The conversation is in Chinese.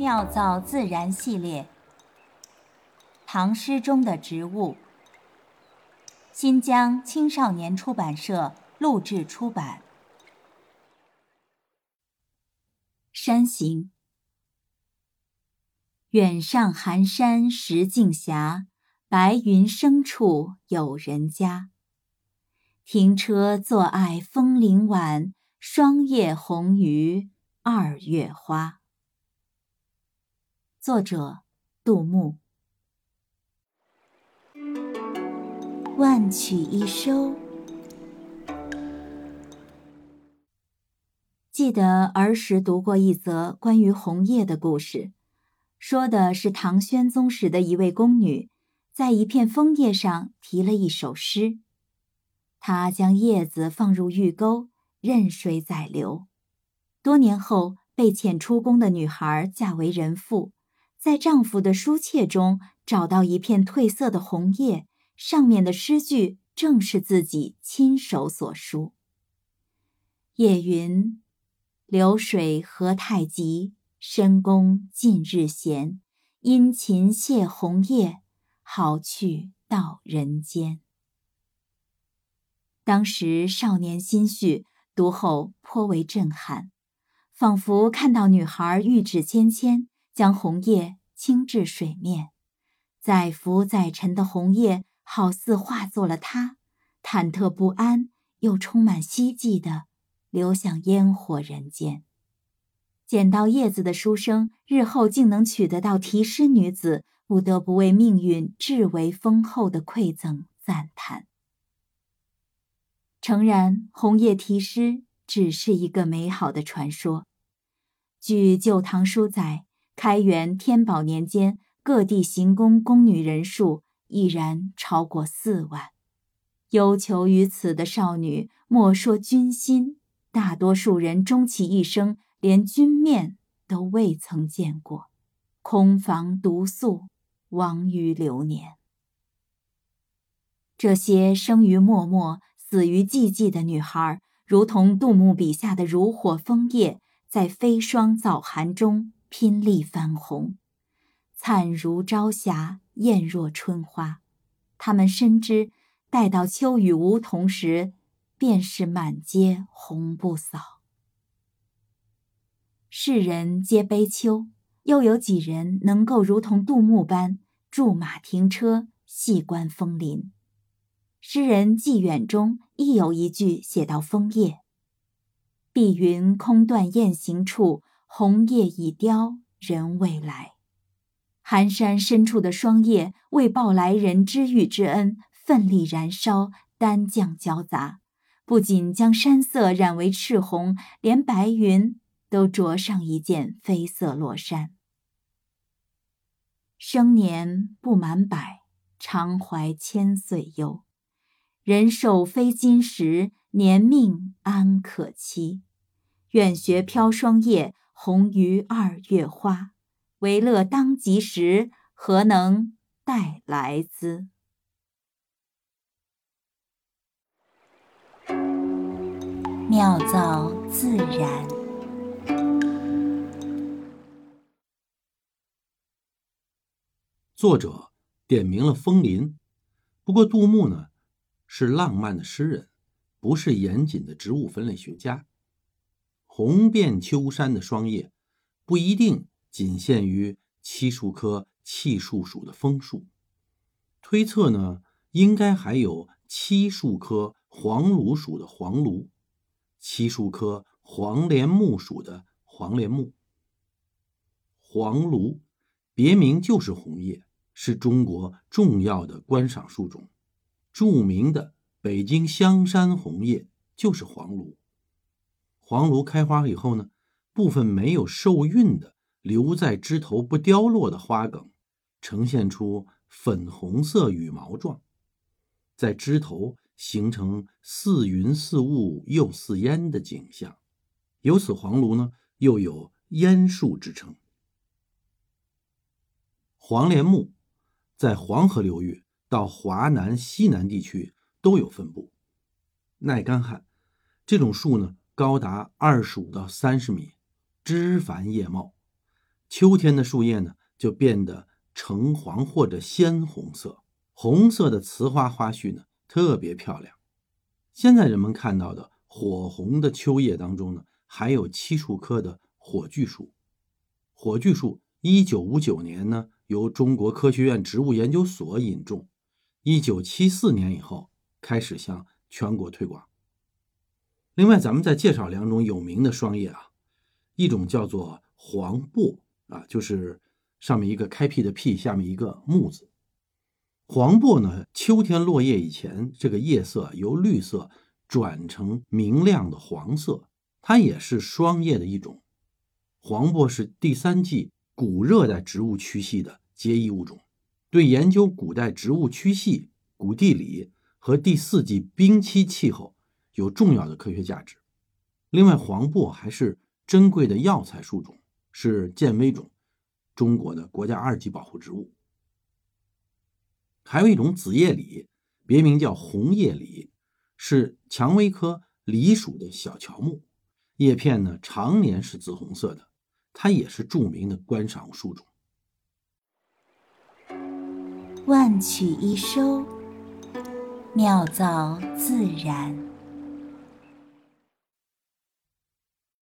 妙造自然系列，唐诗中的植物。新疆青少年出版社录制出版。山行，远上寒山石径斜，白云生处有人家。停车坐爱枫林晚，霜叶红于二月花。作者：杜牧。万曲一收。记得儿时读过一则关于红叶的故事，说的是唐宣宗时的一位宫女，在一片枫叶上题了一首诗。她将叶子放入玉沟，任水载流。多年后，被遣出宫的女孩嫁为人妇，在丈夫的书帖中找到一片褪色的红叶，上面的诗句正是自己亲手所书。夜云：流水何太急，深宫近日闲。殷勤谢红叶，好去到人间。当时少年心绪，读后颇为震撼，仿佛看到女孩玉指纤纤，将红叶倾至水面，载浮载沉的红叶好似化作了他，忐忑不安又充满希冀的流向烟火人间。捡到叶子的书生，日后竟能娶得到题诗女子，不得不为命运至为丰厚的馈赠赞叹。诚然，红叶题诗只是一个美好的传说。据《旧唐书》载，开元、天宝年间，各地行宫宫女人数已然超过四万。忧求于此的少女，莫说君心，大多数人终其一生，连君面都未曾见过，空房独宿，亡于流年。这些生于默默。死于寂寂的女孩，如同杜牧笔下的如火枫叶，在飞霜早寒中拼力翻红，灿如朝霞，艳若春花。他们深知，待到秋雨梧桐时，便是满街红不扫。世人皆悲秋，又有几人能够如同杜牧般驻马停车，细观枫林？诗人寄远中亦有一句写到枫叶：“碧云空断雁行处，红叶已凋人未来。”寒山深处的霜叶为报来人知遇之恩，奋力燃烧，丹将交杂，不仅将山色染为赤红，连白云都着上一件绯色罗衫。生年不满百，常怀千岁忧。人寿非金石，年命安可期？愿学飘霜叶，红于二月花。为乐当及时，何能待来兹？妙造自然。作者点明了枫林，不过杜牧呢？是浪漫的诗人，不是严谨的植物分类学家。红遍秋山的霜叶，不一定仅限于漆树科气树属的枫树，推测呢，应该还有漆树科黄芦属的黄芦，漆树科黄连木属的黄连木。黄芦别名就是红叶，是中国重要的观赏树种。著名的北京香山红叶就是黄芦。黄芦开花以后呢，部分没有受孕的留在枝头不凋落的花梗，呈现出粉红色羽毛状，在枝头形成似云似雾又似烟的景象，由此黄芦呢又有烟树之称。黄连木在黄河流域。到华南、西南地区都有分布，耐干旱。这种树呢，高达二十五到三十米，枝繁叶茂，秋天的树叶呢就变得橙黄或者鲜红色，红色的雌花花序呢特别漂亮。现在人们看到的火红的秋叶当中呢，还有漆树科的火炬树。火炬树一九五九年呢由中国科学院植物研究所引种，一九七四年以后开始向全国推广。另外，咱们再介绍两种有名的双叶啊，一种叫做黄柏啊，就是上面一个开辟的辟，下面一个木字。黄柏呢，秋天落叶以前，这个叶色由绿色转成明亮的黄色，它也是双叶的一种。黄柏是第三纪古热带植物区系的结义物种，对研究古代植物区系、古地理和第四纪冰期气候。有重要的科学价值。另外，黄柏还是珍贵的药材树种，是健威种，中国的国家二级保护植物。还有一种紫叶李，别名叫红叶李，是蔷薇科李属的小乔木，叶片呢常年是紫红色的，它也是著名的观赏树种。万曲一收，妙造自然。